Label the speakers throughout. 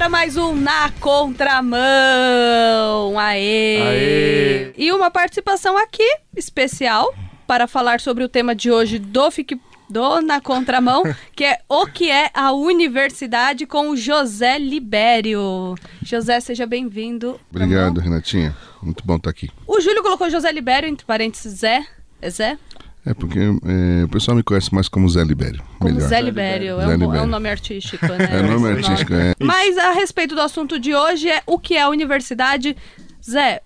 Speaker 1: para mais um Na Contramão. Aê!
Speaker 2: Aê!
Speaker 1: E uma participação aqui especial para falar sobre o tema de hoje do Fique do Na Contramão, que é o que é a universidade com o José Libério. José, seja bem-vindo.
Speaker 3: Obrigado, Renatinha. Muito bom estar aqui.
Speaker 1: O Júlio colocou José Libério, entre parênteses, Zé. É Zé?
Speaker 3: É porque é, o pessoal me conhece mais como Zé Libério.
Speaker 1: Como
Speaker 3: melhor.
Speaker 1: Zé Libério. É,
Speaker 3: Zé
Speaker 1: um,
Speaker 3: Libério.
Speaker 1: é um nome artístico, né?
Speaker 3: É nome
Speaker 1: Esse
Speaker 3: artístico, é.
Speaker 1: Mas a respeito do assunto de hoje é o que é a universidade. Zé,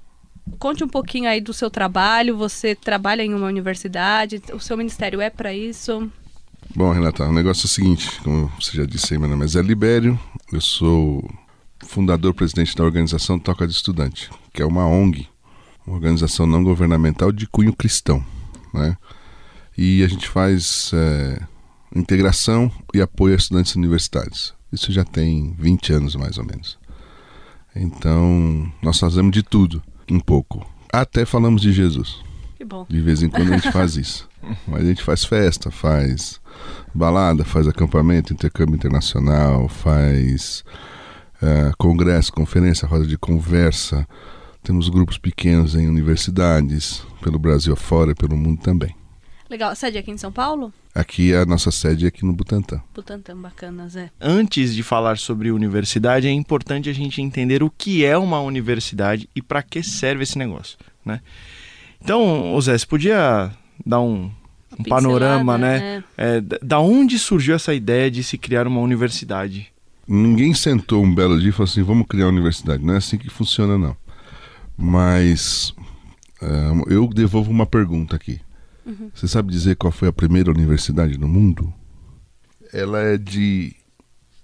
Speaker 1: conte um pouquinho aí do seu trabalho. Você trabalha em uma universidade, o seu ministério é para isso?
Speaker 3: Bom, Renata, o negócio é o seguinte, como você já disse aí, meu nome é Zé Libério, eu sou fundador presidente da organização Toca de Estudante, que é uma ONG, uma organização não governamental de cunho cristão, né? E a gente faz é, integração e apoio a estudantes universitários. Isso já tem 20 anos, mais ou menos. Então, nós fazemos de tudo, um pouco. Até falamos de Jesus.
Speaker 1: Que bom.
Speaker 3: De vez em quando a gente faz isso. Mas a gente faz festa, faz balada, faz acampamento, intercâmbio internacional, faz eh, congresso, conferência, roda de conversa. Temos grupos pequenos em universidades, pelo Brasil afora e pelo mundo também.
Speaker 1: Legal. A sede é aqui em São Paulo?
Speaker 3: Aqui a nossa sede é aqui no Butantã.
Speaker 1: Butantã, bacana, Zé.
Speaker 2: Antes de falar sobre universidade, é importante a gente entender o que é uma universidade e para que serve esse negócio, né? Então, Zé, você podia dar um, um panorama, né? É, da- da onde surgiu essa ideia de se criar uma universidade?
Speaker 3: Ninguém sentou um belo dia e falou assim: vamos criar uma universidade. Não é assim que funciona, não. Mas eh, eu devolvo uma pergunta aqui. Você sabe dizer qual foi a primeira universidade no mundo? Ela é de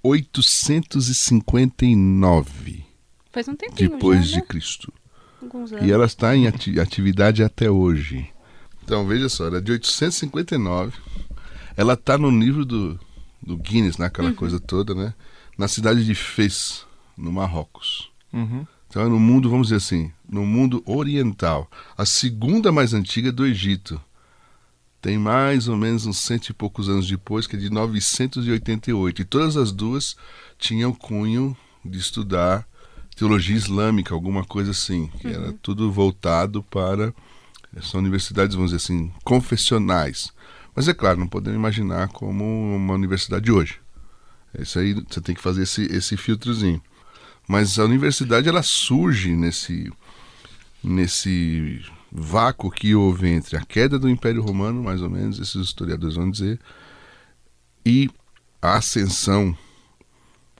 Speaker 3: 859
Speaker 1: Faz um tempinho
Speaker 3: depois
Speaker 1: já,
Speaker 3: de
Speaker 1: né?
Speaker 3: Cristo.
Speaker 1: Alguns anos.
Speaker 3: E ela está em ati- atividade até hoje. Então, veja só, ela é de 859. Ela está no livro do, do Guinness, naquela coisa toda, né? Na cidade de Fez, no Marrocos.
Speaker 2: Uhum.
Speaker 3: Então, é no mundo, vamos dizer assim, no mundo oriental. A segunda mais antiga é do Egito. Tem mais ou menos uns cento e poucos anos depois, que é de 988. E todas as duas tinham cunho de estudar teologia islâmica, alguma coisa assim. Que era tudo voltado para. São universidades, vamos dizer assim, confessionais. Mas é claro, não podemos imaginar como uma universidade hoje. Isso aí você tem que fazer esse, esse filtrozinho. Mas a universidade ela surge nesse nesse vácuo que houve entre a queda do Império Romano, mais ou menos, esses historiadores vão dizer, e a ascensão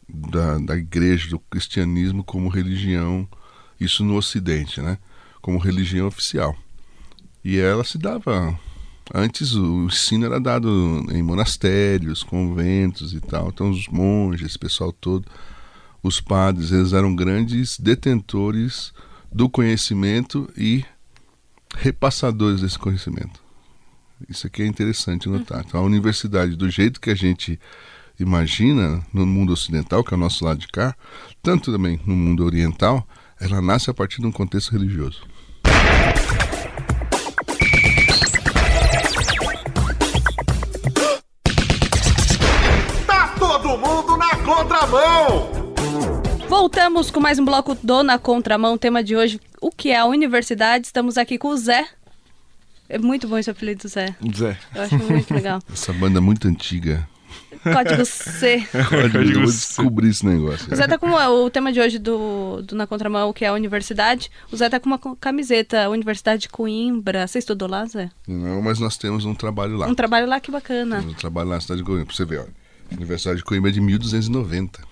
Speaker 3: da, da igreja, do cristianismo como religião, isso no Ocidente, né? Como religião oficial. E ela se dava. Antes o ensino era dado em monastérios, conventos e tal. Então os monges, esse pessoal todo, os padres, eles eram grandes detentores do conhecimento e repassadores desse conhecimento. Isso aqui é interessante notar. Então, a universidade, do jeito que a gente imagina no mundo ocidental, que é o nosso lado de cá, tanto também no mundo oriental, ela nasce a partir de um contexto religioso.
Speaker 4: Tá todo mundo na contramão!
Speaker 1: Voltamos com mais um bloco do Na Contramão. Tema de hoje, o que é a universidade? Estamos aqui com o Zé. É muito bom esse apelido, Zé.
Speaker 2: Zé.
Speaker 1: Eu acho muito legal.
Speaker 3: Essa banda é muito antiga.
Speaker 1: Código C.
Speaker 3: Eu vou descobrir esse negócio.
Speaker 1: O Zé tá com o tema de hoje do, do Na Contramão, o que é a universidade. O Zé tá com uma camiseta, Universidade de Coimbra. Você estudou lá, Zé?
Speaker 3: Não, mas nós temos um trabalho lá.
Speaker 1: Um trabalho lá, que bacana.
Speaker 3: Temos um trabalho lá na cidade de Coimbra. Pra você ver, olha. Universidade de Coimbra é de 1290.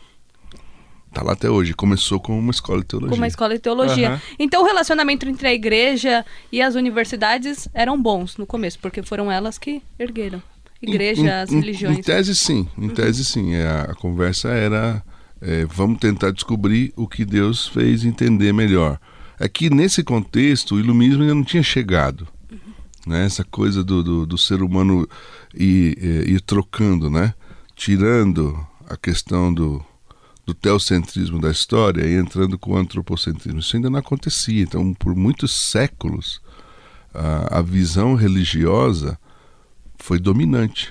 Speaker 3: Tá lá até hoje. Começou com uma escola de teologia.
Speaker 1: Com uma escola de teologia.
Speaker 2: Aham.
Speaker 1: Então o relacionamento entre a igreja e as universidades eram bons no começo, porque foram elas que ergueram. Igreja,
Speaker 3: Em-
Speaker 1: as
Speaker 3: em-
Speaker 1: religiões. Uhum.
Speaker 3: Em tese, sim. Em tese, sim. É, a, a conversa era: é, vamos tentar descobrir o que Deus fez entender melhor. É que nesse contexto, o iluminismo ainda não tinha chegado.
Speaker 1: Uhum.
Speaker 3: Né? Essa coisa do, do, do ser humano ir, eh, ir trocando, né? tirando a questão do, do teocentrismo da história e entrando com o antropocentrismo. Isso ainda não acontecia. Então, por muitos séculos, a, a visão religiosa foi dominante.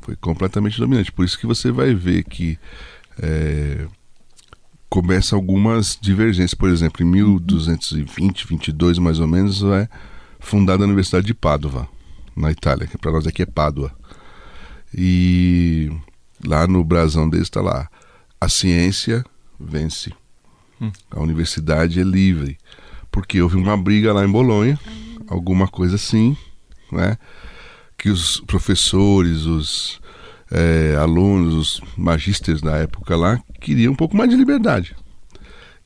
Speaker 3: Foi completamente dominante. Por isso que você vai ver que é, começa algumas divergências. Por exemplo, em 1220, 22 mais ou menos, é fundada a Universidade de Pádua, na Itália, que para nós aqui é Pádua. E lá no brasão deles está lá: a ciência vence, a universidade é livre. Porque houve uma briga lá em Bolonha, alguma coisa assim, né? Que os professores, os é, alunos, os magísteres da época lá, queriam um pouco mais de liberdade.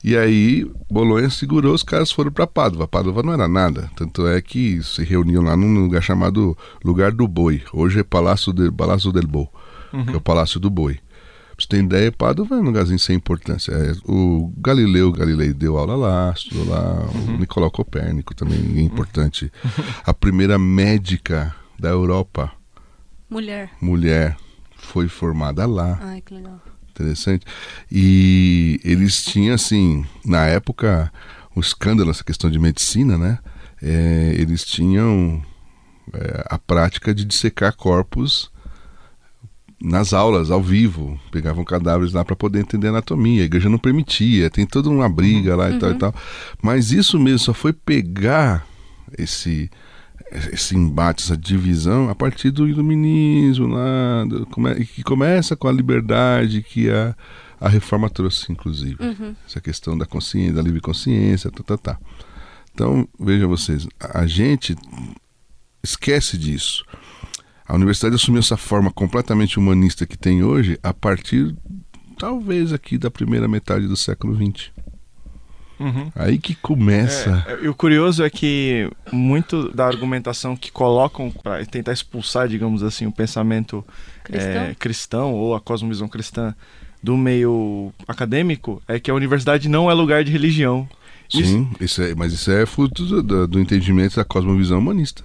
Speaker 3: E aí, Bolonha segurou, os caras foram para Pádua. Pádua não era nada. Tanto é que se reuniam lá num lugar chamado Lugar do Boi. Hoje é Palácio, de, Palácio del Boi, que é o Palácio do Boi. Pra você ter ideia, Pádua é um lugarzinho sem importância. É, o Galileu Galilei deu aula lá, estudou lá. O Nicolau Copérnico também é importante. A primeira médica da Europa,
Speaker 1: Mulher.
Speaker 3: mulher, foi formada lá.
Speaker 1: Ai, que legal.
Speaker 3: Interessante. E eles tinham, assim, na época, um escândalo, essa questão de medicina, né? É, eles tinham é, a prática de dissecar corpos nas aulas, ao vivo. Pegavam cadáveres lá para poder entender anatomia. A igreja não permitia, tem toda uma briga lá e tal e tal. Mas isso mesmo só foi pegar esse esse embate, essa divisão a partir do iluminismo lá, do- que começa com a liberdade que a, a reforma trouxe, inclusive. Essa questão da consciência, da livre consciência, tá, tá, tá. Então, vejam vocês, a gente esquece disso. A universidade assumiu essa forma completamente humanista que tem hoje a partir, talvez, aqui da primeira metade do século XX.
Speaker 2: Uhum.
Speaker 3: Aí que começa.
Speaker 2: É, e o curioso é que muito da argumentação que colocam para tentar expulsar, digamos assim, o pensamento
Speaker 1: Cristão?
Speaker 2: é, cristão ou a cosmovisão cristã do meio acadêmico é que a universidade não é lugar de religião. Isso,
Speaker 3: Sim, isso é, mas isso é fruto do, do- do entendimento da cosmovisão humanista.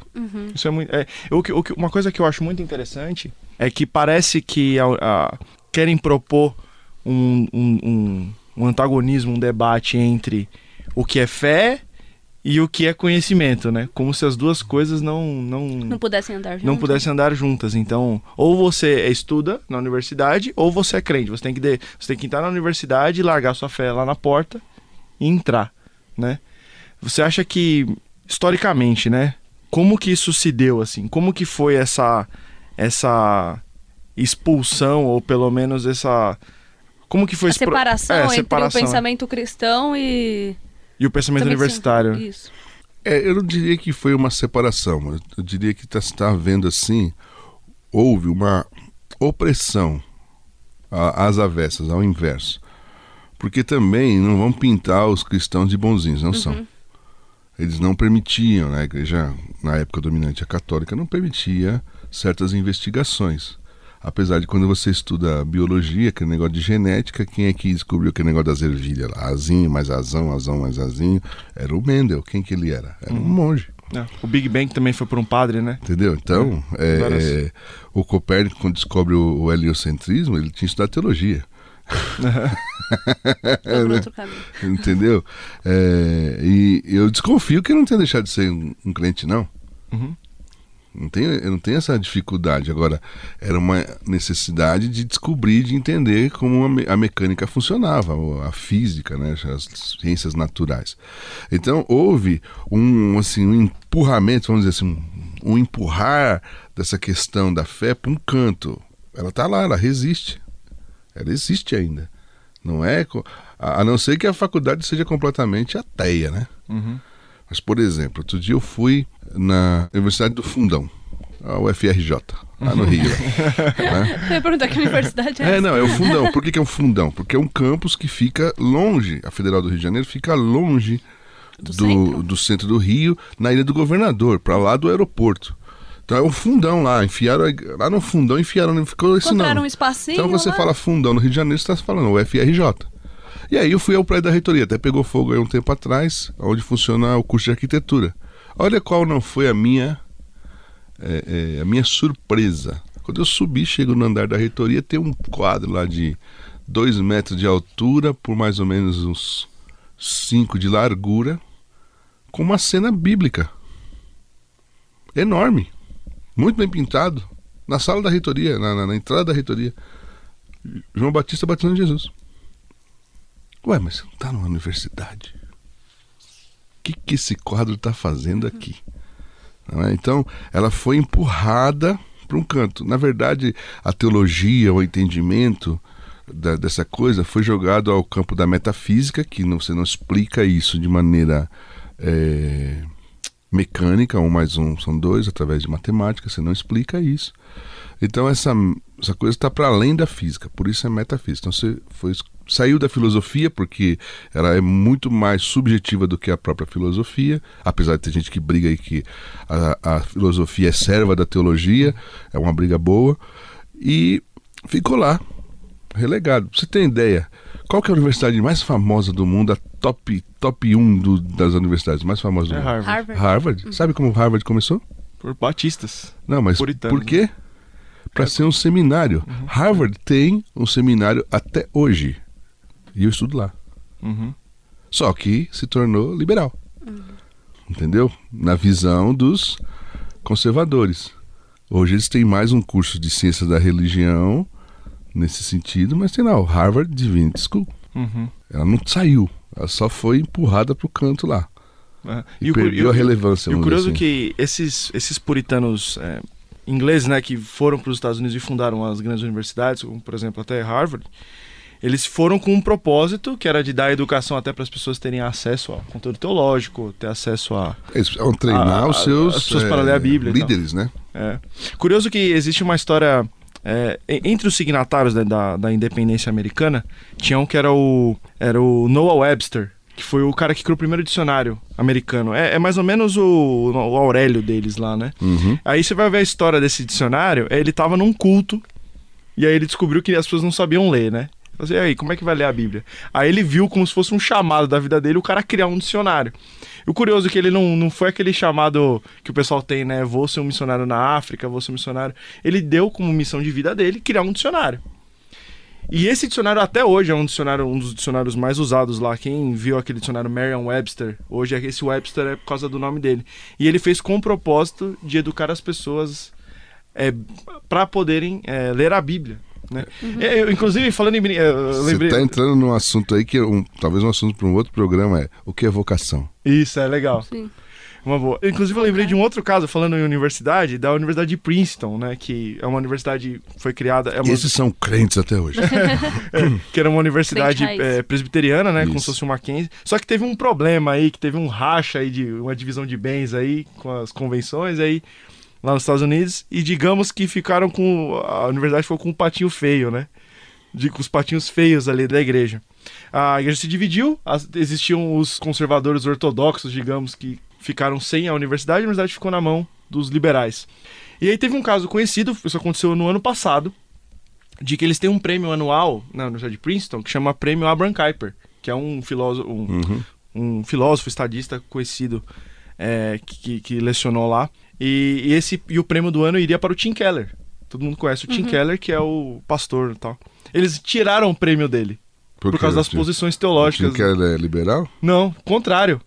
Speaker 2: isso é muito. É, o que- o que- uma coisa que eu acho muito interessante é que parece que a- a- querem propor um, um- um- um antagonismo, um debate entre o que é fé e o que é conhecimento, né? Como se as duas coisas não, não,
Speaker 1: Não pudessem andar juntos.
Speaker 2: não pudessem andar juntas. Então, ou você estuda na universidade, ou você é crente. Você tem que, de- você tem que entrar na universidade e largar sua fé lá na porta e entrar, né? Você acha que, historicamente, né? Como que isso se deu, assim? Como que foi essa, essa expulsão, ou pelo menos essa... Como que foi
Speaker 1: A
Speaker 2: pro-
Speaker 1: separação
Speaker 2: É,
Speaker 1: entre
Speaker 2: separação,
Speaker 1: o pensamento cristão e...
Speaker 2: e o pensamento
Speaker 1: também
Speaker 2: universitário?
Speaker 1: sim, Isso.
Speaker 3: É, eu não diria que foi uma separação, mas eu diria que está tá havendo assim, houve uma opressão a- às avessas, ao inverso. Porque também não vão pintar os cristãos de bonzinhos, não são. Eles não permitiam, né? a igreja, na época dominante, a católica, não permitia certas investigações. Apesar de quando você estuda biologia, aquele negócio de genética, quem é que descobriu aquele negócio das ervilhas lá? Azinho mais azão, azão mais azinho. Era o Mendel. Quem que ele era? Era um monge.
Speaker 2: É, O Big Bang também foi por um padre, né?
Speaker 3: Entendeu? Então, é,
Speaker 2: Várias-
Speaker 3: é, o Copérnico, quando descobre o, o heliocentrismo, ele tinha estudado teologia.
Speaker 1: Caminho.
Speaker 3: Entendeu? É, e eu desconfio que ele não tenha deixado de ser um, um crente, não.
Speaker 2: Uhum.
Speaker 3: Não tenho, eu não tenho essa dificuldade. Agora, era uma necessidade de descobrir, de entender como a, me- a mecânica funcionava, ou a física, né, as ciências naturais. Então, houve um, assim, um empurramento, vamos dizer assim, um, um empurrar dessa questão da fé para um canto. Ela está lá, ela resiste. Ela existe ainda. Não é. A não ser que a faculdade seja completamente ateia, né?
Speaker 2: Uhum.
Speaker 3: Mas, por exemplo, outro dia eu fui na Universidade do Fundão, a UFRJ, lá no Rio. né?
Speaker 1: Eu ia perguntar que universidade é
Speaker 3: É, não, é o Fundão. Por que, que é um Fundão? Porque é um campus que fica longe, a Federal do Rio de Janeiro fica longe
Speaker 1: Do
Speaker 3: do,
Speaker 1: centro?
Speaker 3: do centro do Rio, na Ilha do Governador, para lá do aeroporto. Então é um fundão lá, enfiaram lá no fundão, enfiaram, ficou esse
Speaker 1: Encontraram
Speaker 3: nome.
Speaker 1: um espacinho
Speaker 3: Então você
Speaker 1: lá?
Speaker 3: fala fundão no Rio de Janeiro, você está falando o FRJ. E aí eu fui ao prédio da reitoria, até pegou fogo aí um tempo atrás, onde funciona o curso de arquitetura. Olha qual não foi a minha é, é, a minha surpresa. Quando eu subi, chego no andar da reitoria, tem um quadro lá de dois metros de altura por mais ou menos uns cinco de largura, com uma cena bíblica. Enorme. Muito bem pintado. Na sala da reitoria, na, na- na entrada da reitoria. João Batista batizando Jesus. Ué, mas você não está numa universidade. O que, que esse quadro está fazendo aqui? É? Então, ela foi empurrada para um canto. Na verdade, a teologia, o entendimento da- dessa coisa foi jogado ao campo da metafísica, que não, você não explica isso de maneira é, mecânica, um mais um são dois, através de matemática, você não explica isso. Então essa, essa coisa está para além da física, por isso é metafísica. Então você foi, saiu da filosofia, porque ela é muito mais subjetiva do que a própria filosofia, apesar de ter gente que briga aí que a, a filosofia é serva da teologia, é uma briga boa, e ficou lá, relegado. Você tem ideia, qual que é a universidade mais famosa do mundo, top, top 1 do, das universidades mais famosas do
Speaker 2: É
Speaker 3: mundo?
Speaker 2: Harvard.
Speaker 1: Harvard.
Speaker 3: Harvard. Sabe como Harvard começou?
Speaker 2: Por batistas.
Speaker 3: Não, mas
Speaker 2: Puritanos,
Speaker 3: por quê? Para ser um seminário. Harvard tem um seminário até hoje. E eu estudo lá.
Speaker 2: Uhum.
Speaker 3: Só que se tornou liberal. Entendeu? Na visão dos conservadores. Hoje eles têm mais um curso de ciência da religião nesse sentido, mas tem lá o Harvard Divinity School.
Speaker 2: Uhum.
Speaker 3: Ela não saiu, ela só foi empurrada pro canto lá.
Speaker 2: É.
Speaker 3: E,
Speaker 2: o cu-
Speaker 3: perdeu
Speaker 2: e o-
Speaker 3: a relevância.
Speaker 2: E o curioso é
Speaker 3: assim.
Speaker 2: que esses, esses puritanos é, ingleses, né, que foram para os Estados Unidos e fundaram as grandes universidades, como por exemplo até Harvard, eles foram com um propósito que era de dar educação até para as pessoas terem acesso ao conteúdo teológico, ter acesso a.
Speaker 3: Eles vão treinar
Speaker 2: a- a-
Speaker 3: os seus,
Speaker 2: as pessoas para ler a Bíblia e tal.
Speaker 3: líderes, né?
Speaker 2: É. Curioso que existe uma história. É, entre os signatários né, da, da independência americana, tinha um que era o, era o Noah Webster, que foi o cara que criou o primeiro dicionário americano. É, é mais ou menos o, o Aurélio deles lá, né?
Speaker 3: Uhum.
Speaker 2: Aí você vai ver a história desse dicionário, ele tava num culto, e aí ele descobriu que as pessoas não sabiam ler, né? Assim, e aí, como é que vai ler a Bíblia? Aí ele viu como se fosse um chamado da vida dele o cara criar um dicionário. E o curioso é que ele não, não foi aquele chamado que o pessoal tem, né? Vou ser um missionário na África, vou ser um missionário. Ele deu como missão de vida dele criar um dicionário. E esse dicionário até hoje é um dicionário, um dos dicionários mais usados lá. Quem viu aquele dicionário Merriam-Webster, hoje é esse Webster é por causa do nome dele. E ele fez com o propósito de educar as pessoas é, para poderem é, ler a Bíblia. Né? É, eu, inclusive, falando em. é, Eu
Speaker 3: Você está entrando num assunto aí que é um, talvez um assunto para um outro programa é o que é vocação.
Speaker 2: Isso, é legal.
Speaker 1: Sim.
Speaker 2: Uma boa. Inclusive, eu lembrei de um outro caso, falando em universidade, da Universidade de Princeton, né? Que é uma universidade que foi criada. É uma,
Speaker 3: esses são crentes até hoje.
Speaker 2: que era uma universidade é, presbiteriana, né? Como
Speaker 3: Isso.
Speaker 2: se fosse uma Mackenzie. Só que teve um problema aí, que teve um racha aí de uma divisão de bens aí com as convenções aí lá nos Estados Unidos. E digamos que ficaram com. A universidade ficou com um patinho feio, né? De, com os patinhos feios ali da igreja. A igreja se dividiu, as- existiam os conservadores ortodoxos, digamos, que ficaram sem a universidade, a universidade ficou na mão dos liberais. E aí teve um caso conhecido, isso aconteceu no ano passado, de que eles têm um prêmio anual na Universidade de Princeton que chama Prêmio Abraham Kuyper, que é um filósofo, um,
Speaker 3: Uhum.
Speaker 2: um filósofo estadista conhecido é, que, que- que lecionou lá. E, e esse e o prêmio do ano iria para o Tim Keller. Todo mundo conhece o Tim Keller, que é o pastor e tal. Eles tiraram o prêmio dele por,
Speaker 3: quê?
Speaker 2: causa das
Speaker 3: Tim-
Speaker 2: posições
Speaker 3: Tim
Speaker 2: teológicas.
Speaker 3: Keller é liberal?
Speaker 2: Não, contrário.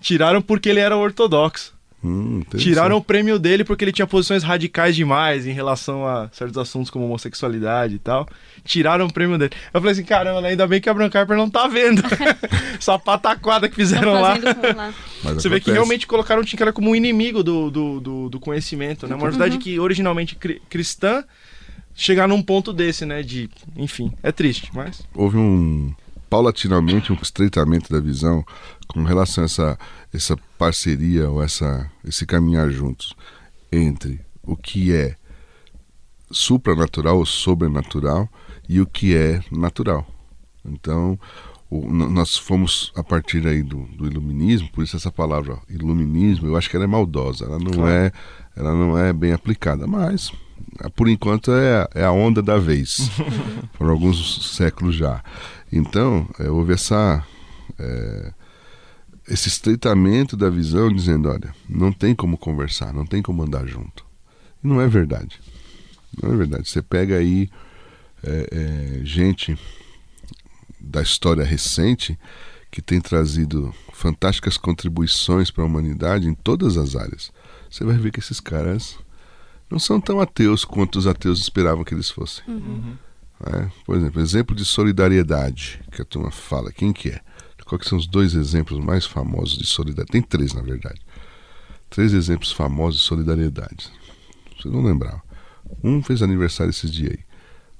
Speaker 2: Tiraram porque ele era ortodoxo.
Speaker 3: Hum.
Speaker 2: Tiraram o prêmio dele porque ele tinha posições radicais demais em relação a certos assuntos como homossexualidade e tal. Tiraram o prêmio dele. Eu falei assim, caramba, ainda bem que a Abraham Kuyper não tá vendo. Essa pataquada que fizeram
Speaker 1: Estão
Speaker 2: lá. Você vê que
Speaker 3: acontece.
Speaker 2: realmente colocaram o Tim Keller como um inimigo do, do, do, do conhecimento, né? Uma universidade que originalmente cri- cristã chegar num ponto desse, né? De, enfim, é triste, mas
Speaker 3: houve um paulatinamente um estreitamento da visão com relação a essa, essa parceria ou essa, esse caminhar juntos entre o que é supranatural ou sobrenatural e o que é natural. Então, o- nós fomos a partir aí do, do iluminismo, por isso essa palavra iluminismo, eu acho que ela é maldosa, ela não
Speaker 2: Claro.
Speaker 3: é, ela não é bem aplicada, mas ah, por enquanto é, a- é a onda da vez, por alguns séculos já. Então, é, houve essa é, esse estreitamento da visão, dizendo, olha, não tem como conversar, não tem como andar junto. E não é verdade. Não é verdade. Você pega aí é, é, gente da história recente que tem trazido fantásticas contribuições para a humanidade em todas as áreas. Você vai ver que esses caras não são tão ateus quanto os ateus esperavam que eles fossem. né? Por exemplo, exemplo de solidariedade que a turma fala. Quem que é? Quais são os dois exemplos mais famosos de solidariedade? Tem três, na verdade. Três exemplos famosos de solidariedade. Vocês não lembravam. Um fez aniversário esses dias aí.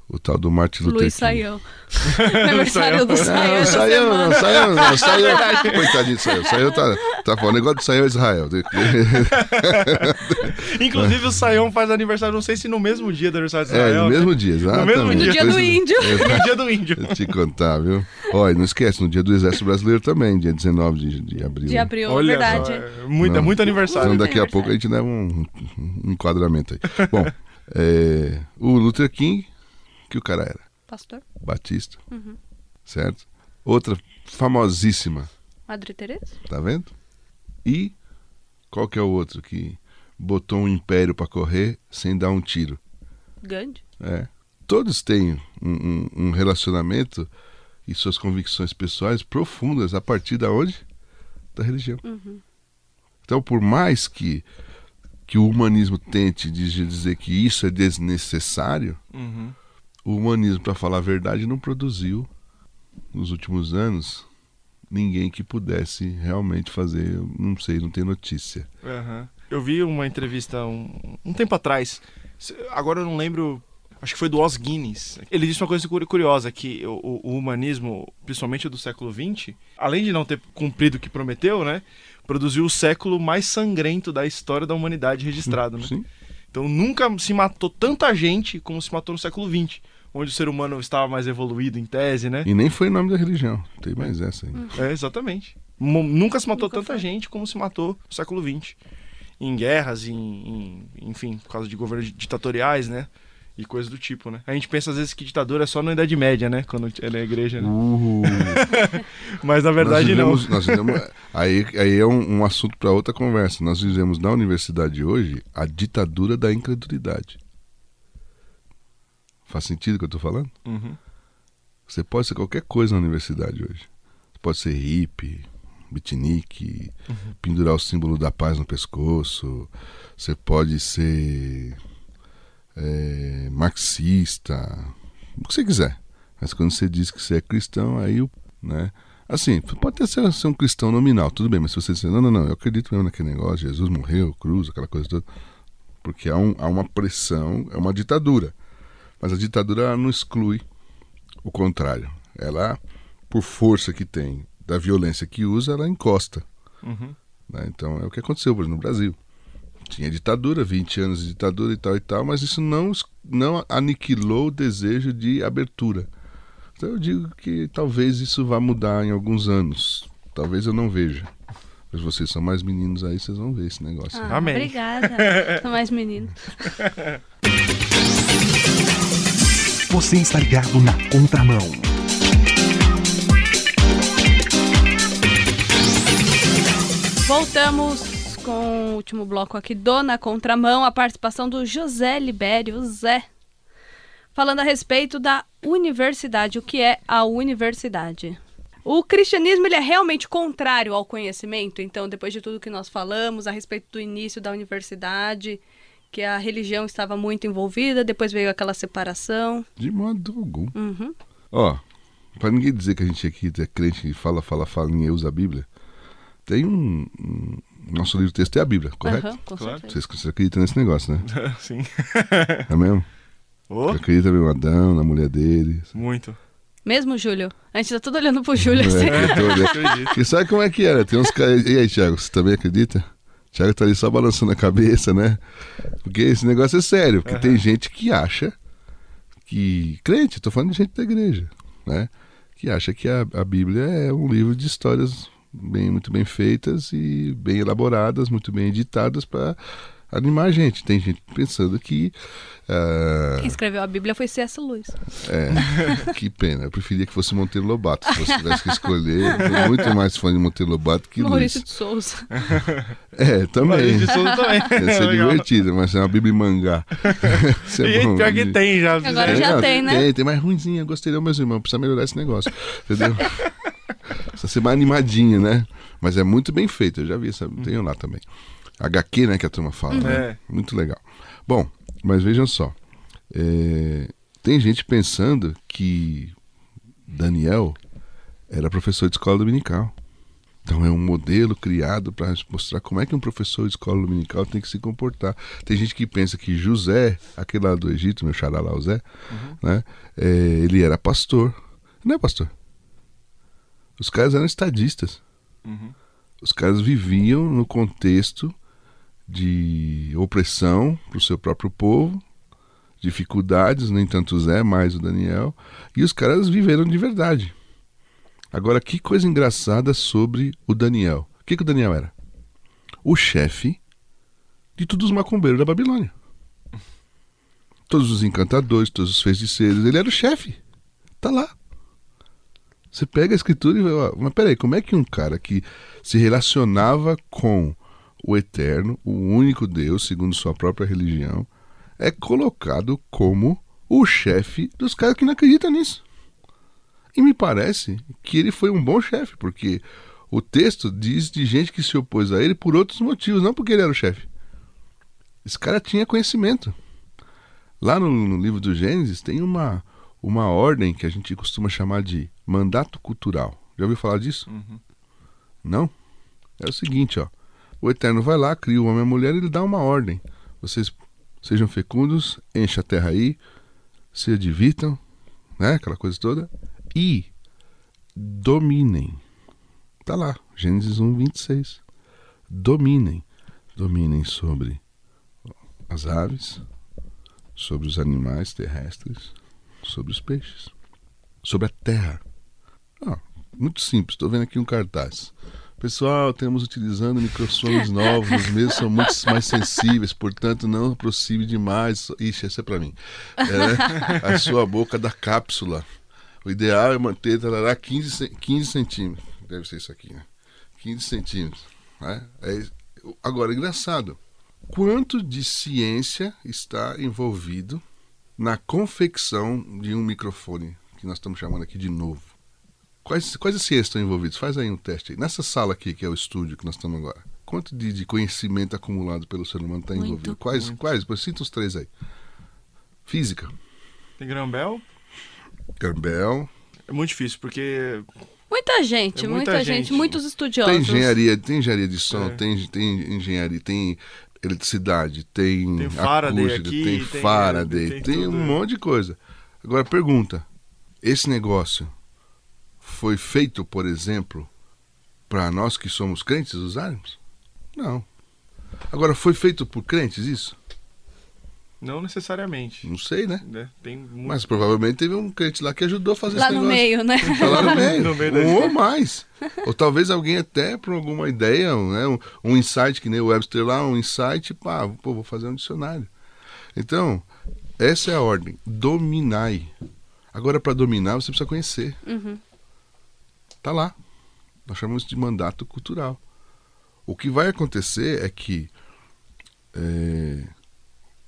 Speaker 3: O tal do Martin Luther
Speaker 1: Luiz
Speaker 3: King.
Speaker 1: Saião. Aniversário do Saião.
Speaker 3: Não,
Speaker 1: semana.
Speaker 3: não, saiu, não, saiu. Coitadinho do saiu. Saiu tá, tá falando. O negócio do saiu é Israel.
Speaker 2: Inclusive o Saião faz aniversário, não sei se no mesmo dia do aniversário do
Speaker 3: É,
Speaker 2: Israel.
Speaker 3: no mesmo
Speaker 2: né?
Speaker 3: dia, exatamente.
Speaker 2: mesmo dia.
Speaker 1: No dia do índio.
Speaker 2: No dia do índio.
Speaker 3: Eu te contar, viu? Olha, não esquece, no dia do Exército Brasileiro também, dia 19 de, de abril.
Speaker 1: De abril,
Speaker 2: Olha
Speaker 1: verdade.
Speaker 2: só, é muito, é
Speaker 3: Não.
Speaker 2: muito aniversário.
Speaker 3: Então daqui a pouco a gente leva um, um enquadramento aí. Bom, é, o Luther King, que o cara era?
Speaker 1: Pastor
Speaker 3: Batista,
Speaker 1: Uhum.
Speaker 3: certo? Outra famosíssima,
Speaker 1: Madre Teresa?
Speaker 3: tá vendo? E qual que é o outro que botou um império pra correr sem dar um tiro?
Speaker 1: Gandhi?
Speaker 3: É. Todos têm um, um- um relacionamento e suas convicções pessoais profundas a partir da onde? Da religião.
Speaker 1: Uhum.
Speaker 3: Então, por mais que, que o humanismo tente dizer, dizer que isso é desnecessário,
Speaker 2: Uhum.
Speaker 3: O humanismo, para falar a verdade, não produziu nos últimos anos ninguém que pudesse realmente fazer, não sei, não tem notícia.
Speaker 2: Aham. Eu vi uma entrevista um, um tempo atrás. Agora eu não lembro. Acho que foi do Os Guinness. Ele disse uma coisa curi- curiosa: que o, o- o humanismo, principalmente do século XX, além de não ter cumprido o que prometeu, né? Produziu o século mais sangrento da história da humanidade registrado, né?
Speaker 3: Sim.
Speaker 2: Então nunca se matou tanta gente como se matou no século XX, onde o ser humano estava mais evoluído em tese, né?
Speaker 3: E nem foi em nome da religião. Tem mais essa aí.
Speaker 2: É, exatamente. Nunca se matou
Speaker 1: Nunca
Speaker 2: tanta
Speaker 1: foi.
Speaker 2: gente como se matou no século XX. Em guerras, em, em- enfim, por causa de governos ditatoriais, né? E coisas do tipo, né? A gente pensa às vezes que ditadura é só na Idade Média, né? Quando é na igreja, né?
Speaker 3: Uh,
Speaker 2: Mas na verdade
Speaker 3: nós
Speaker 2: não.
Speaker 3: vivemos, nós vivemos- aí, aí é um, um assunto para outra conversa. Nós vivemos na universidade hoje a ditadura da incredulidade. Faz sentido o que eu estou falando?
Speaker 2: Uhum.
Speaker 3: Você pode ser qualquer coisa na universidade hoje. Você pode ser hippie, beatnik, pendurar o símbolo da paz no pescoço. Você pode ser é, marxista, o que você quiser. Mas quando você diz que você é cristão, aí o. Né? Assim, pode até ser, ser um cristão nominal, tudo bem, mas se você disser, não, não, não, eu acredito mesmo naquele negócio, Jesus morreu, cruz, aquela coisa toda. Porque há, um- há uma pressão, é uma ditadura. Mas a ditadura ela não exclui o contrário. Ela, por força que tem, da violência que usa, ela encosta.
Speaker 2: Uhum.
Speaker 3: né? Então é o que aconteceu por exemplo, no Brasil. Tinha ditadura, 20 anos de ditadura e tal e tal, mas isso não, não aniquilou o desejo de abertura. Então eu digo que talvez isso vá mudar em alguns anos. Talvez eu não veja. Mas vocês são mais meninos aí, vocês vão ver esse negócio.
Speaker 1: Ah,
Speaker 2: Amém.
Speaker 1: Obrigada. São mais meninos.
Speaker 5: Você está ligado na contramão.
Speaker 1: Voltamos com o último bloco aqui do Na Contramão, a participação do José Libério, Zé, falando a respeito da universidade, o que é a universidade. O cristianismo ele é realmente contrário ao conhecimento, então depois de tudo que nós falamos a respeito do início da universidade, que a religião estava muito envolvida, depois veio aquela separação.
Speaker 3: De modo algum.
Speaker 1: Uhum.
Speaker 3: Ó, pra ninguém dizer que a gente aqui é crente e fala, fala, fala e usa a Bíblia, tem um. um- nosso livro texto é a Bíblia, correto?
Speaker 1: Aham, com
Speaker 2: Claro.
Speaker 3: Vocês, vocês acreditam nesse negócio, né?
Speaker 2: Sim.
Speaker 3: É mesmo? Você acredita no Adão, na mulher dele.
Speaker 2: muito.
Speaker 1: Mesmo, Júlio? A gente tá tudo olhando pro Júlio assim.
Speaker 3: É, eu tô olhando.
Speaker 2: Acredito.
Speaker 3: E sabe como é que era? Tem uns caras. E aí, Thiago, você também acredita? Thiago tá ali só balançando a cabeça, né? Porque esse negócio é sério, porque tem gente que acha que. Crente, tô falando de gente da igreja, né? Que acha que a, a Bíblia é um livro de histórias bem, muito bem feitas e bem elaboradas, muito bem editadas para animar a gente. Tem gente pensando que. ah,
Speaker 1: Quem escreveu a Bíblia foi C.S. Lewis.
Speaker 3: é, que pena. Eu preferia que fosse Monteiro Lobato. Se você tivesse que escolher, eu sou muito mais fã de Monteiro Lobato que
Speaker 1: Maurício
Speaker 3: Luiz.
Speaker 1: de Souza.
Speaker 3: É, também.
Speaker 2: Maurício de Souza também.
Speaker 3: Ia ser
Speaker 2: Legal.
Speaker 3: divertido, mas é uma Bíblia em mangá. Isso é
Speaker 2: E
Speaker 3: bom.
Speaker 2: pior que tem já.
Speaker 1: Agora
Speaker 3: É,
Speaker 1: já
Speaker 3: não,
Speaker 1: tem, né?
Speaker 3: Tem, tem mais ruimzinha. Gostei não, meus irmãos. Precisa melhorar esse negócio. Entendeu? Precisa ser mais animadinho, né? Mas é muito bem feito. Eu já vi essa. Tenho lá também. HQ, né? Que a turma fala. né?
Speaker 2: É.
Speaker 3: Muito legal. Bom, mas vejam só. é, Tem gente pensando que Daniel era professor de escola dominical. Então é um modelo criado para mostrar como é que um professor de escola dominical tem que se comportar. Tem gente que pensa que José, aquele lá do Egito, meu xará lá, o Zé, né, é, ele era pastor. Não é pastor. Os caras eram estadistas. Os caras viviam no contexto de opressão para o seu próprio povo, dificuldades, nem tanto Zé, mais o Daniel, e os caras viveram de verdade. Agora, que coisa engraçada sobre o Daniel. O que, que o Daniel era? O chefe de todos os macumbeiros da Babilônia. Todos os encantadores, todos os feiticeiros, ele era o chefe. Tá lá. Você pega a escritura e vai, mas peraí, como é que um cara que se relacionava com o Eterno, o único Deus, segundo sua própria religião, é colocado como o chefe dos caras que não acreditam nisso? E me parece que ele foi um bom chefe, porque o texto diz de gente que se opôs a ele por outros motivos, não porque ele era o chefe. Esse cara tinha conhecimento. Lá no, no livro do Gênesis tem uma, uma ordem que a gente costuma chamar de mandato cultural. Já ouviu falar disso? Não? É o seguinte, ó. O Eterno vai lá, cria o homem e a mulher e ele dá uma ordem. Vocês sejam fecundos, encha a terra aí, se divirtam, né? Aquela coisa toda. E dominem. Tá lá, Gênesis 1, 26. Dominem. Dominem sobre as aves, sobre os animais terrestres, sobre os peixes, sobre a terra. Ah, muito simples, estou vendo aqui um cartaz. Pessoal, estamos utilizando microfones novos, os meus são muito mais sensíveis, portanto não aproxime demais. Ixi, essa é para mim. É, a sua boca da cápsula. O ideal é manter tarará, 15, ce- 15 centímetros. Deve ser isso aqui, né? 15 centímetros. Né? É, agora, engraçado. Quanto de ciência está envolvido na confecção de um microfone, que nós estamos chamando aqui de novo? Quais, quais as ciências estão envolvidas? Faz aí um teste aí. Nessa sala aqui, que é o estúdio que nós estamos agora, quanto de, de conhecimento acumulado pelo ser humano está
Speaker 1: Muito.
Speaker 3: envolvido? Quais? Quais? Pois cita os três aí. Física.
Speaker 2: Tem Grambel?
Speaker 3: Campbell.
Speaker 2: É muito difícil, porque
Speaker 1: Muita gente,
Speaker 2: É
Speaker 1: muita,
Speaker 2: muita
Speaker 1: gente,
Speaker 2: gente.
Speaker 1: muitos estudiosos.
Speaker 3: Tem engenharia, tem engenharia de som,
Speaker 2: É.
Speaker 3: tem, tem engenharia, tem eletricidade, tem,
Speaker 2: Tem Faraday
Speaker 3: acústica,
Speaker 2: aqui,
Speaker 3: tem, Faraday,
Speaker 2: tem
Speaker 3: tem, um monte de coisa. Agora pergunta, esse negócio foi feito, por exemplo, para nós que somos crentes usarmos? Não. Agora foi feito por crentes isso?
Speaker 2: não necessariamente.
Speaker 3: Não sei, né?
Speaker 2: Né? Tem muito...
Speaker 3: Mas provavelmente teve um crente lá que ajudou a fazer
Speaker 1: Lá
Speaker 3: esse
Speaker 1: no
Speaker 3: negócio.
Speaker 1: meio, né?
Speaker 3: Tá lá no meio.
Speaker 2: No meio
Speaker 3: um ou mais. Ou talvez alguém até por alguma ideia, um, né, um, um insight, que nem o Webster lá, um insight, pá, pô, vou fazer um dicionário. Então, essa é a ordem. Dominai. Agora, para dominar, você precisa conhecer.
Speaker 1: Uhum.
Speaker 3: Tá lá. Nós chamamos de mandato cultural. O que vai acontecer é que, é,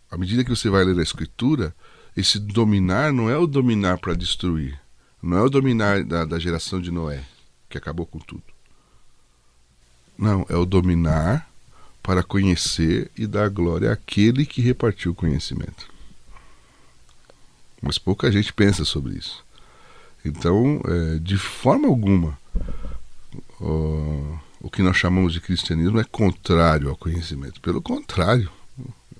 Speaker 3: à medida que você vai ler a escritura, esse dominar não é o dominar para destruir. Não é o dominar da, da geração de Noé, que acabou com tudo. Não, é o dominar para conhecer e dar glória àquele que repartiu o conhecimento. Mas pouca gente pensa sobre isso. Então, é, de forma alguma, ó, o que nós chamamos de cristianismo é contrário ao conhecimento. Pelo contrário,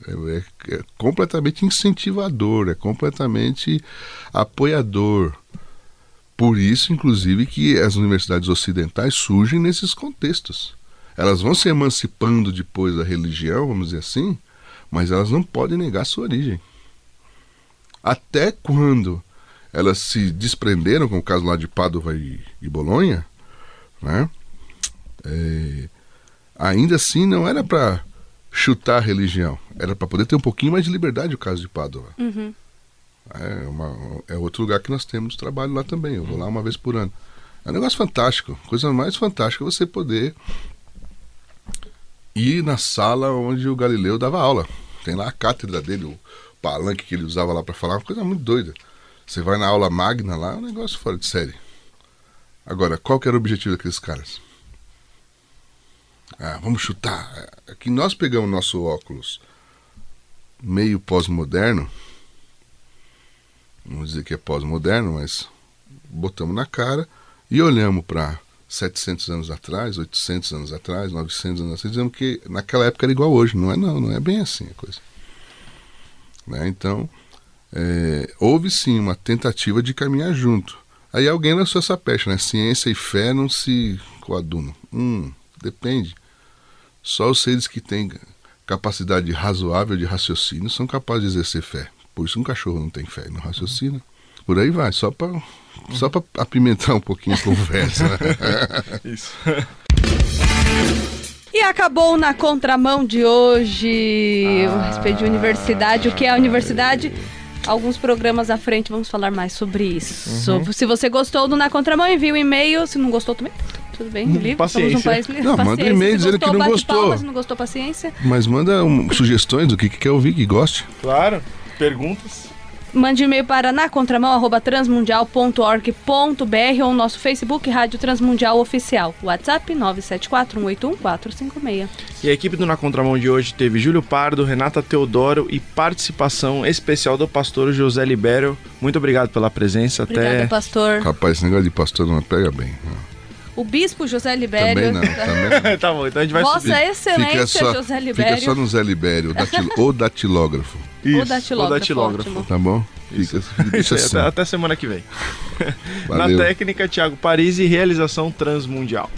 Speaker 3: é, é- é completamente incentivador, é completamente apoiador. Por isso, inclusive, que as universidades ocidentais surgem nesses contextos. Elas vão se emancipando depois da religião, vamos dizer assim, mas elas não podem negar sua origem. Até quando elas se desprenderam, como o caso lá de Pádua e, e Bolonha, né? É, ainda assim não era para chutar a religião, era para poder ter um pouquinho mais de liberdade, o caso de Pádua.
Speaker 1: Uhum.
Speaker 3: É, uma- é outro lugar que nós temos trabalho lá também. Eu vou lá uma vez por ano. É um negócio fantástico. Coisa mais fantástica é você poder ir na sala onde o Galileu dava aula. Tem lá a cátedra dele, o palanque que ele usava lá para falar, uma coisa muito doida. Você vai na aula magna lá, é um negócio fora de série. Agora, qual que era o objetivo daqueles caras? Ah, vamos chutar. É que nós pegamos nosso óculos meio pós-moderno vamos dizer que é pós-moderno, mas botamos na cara e olhamos para 700 anos atrás, 800 anos atrás, 900 anos atrás, dizendo que naquela época era igual hoje. Não é não, não é bem assim a coisa. Né? Então, é, houve sim uma tentativa de caminhar junto. Aí alguém lançou essa pecha, né? Ciência e fé não se coadunam. Hum, depende. Só os seres que têm capacidade razoável de raciocínio são capazes de exercer fé. Por isso um cachorro não tem fé, não raciocina. Por aí vai, só para só para apimentar um pouquinho a conversa.
Speaker 2: Isso.
Speaker 1: E acabou na contramão de hoje, a respeito de universidade. O que é a universidade? Alguns programas à frente vamos falar mais sobre isso.
Speaker 2: Uhum.
Speaker 1: Se você gostou do Na Contramão, envie um e-mail. Se não gostou também, tudo bem, livre. Somos um
Speaker 2: paciência.
Speaker 1: país.
Speaker 3: Não, manda um
Speaker 1: Paciência.
Speaker 3: e-mail dizendo que
Speaker 1: gostou,
Speaker 3: não gostou.
Speaker 1: palma, Se não gostou, paciência.
Speaker 3: Mas manda um- sugestões do que, que quer ouvir, que goste.
Speaker 2: Claro. Perguntas?
Speaker 1: Mande um e-mail para nacontramão.transmundial.org.br ou nosso Facebook Rádio Transmundial Oficial. WhatsApp 974181456.
Speaker 2: E a equipe do Na Contramão de hoje teve Júlio Pardo, Renata Teodoro e participação especial do pastor José Libério. Muito obrigado pela presença.
Speaker 1: Obrigada,
Speaker 2: Até
Speaker 1: pastor.
Speaker 3: Rapaz, esse negócio de pastor não pega bem.
Speaker 1: O bispo José Libério.
Speaker 3: Também não, também não.
Speaker 2: tá bom, então a gente vai
Speaker 1: Vossa
Speaker 2: subir.
Speaker 1: Excelência
Speaker 3: só,
Speaker 1: José
Speaker 3: fica
Speaker 1: Libério.
Speaker 3: só no Zé Libério, o, datil, o datilógrafo,
Speaker 2: Isso,
Speaker 1: O datilógrafo,
Speaker 2: o datilógrafo.
Speaker 1: ótimo.
Speaker 3: tá bom? Fica,
Speaker 2: Isso
Speaker 3: deixa
Speaker 2: aí,
Speaker 3: assim.
Speaker 2: até, até semana que vem.
Speaker 3: Valeu.
Speaker 2: Na técnica, Thiago Paris e realização transmundial.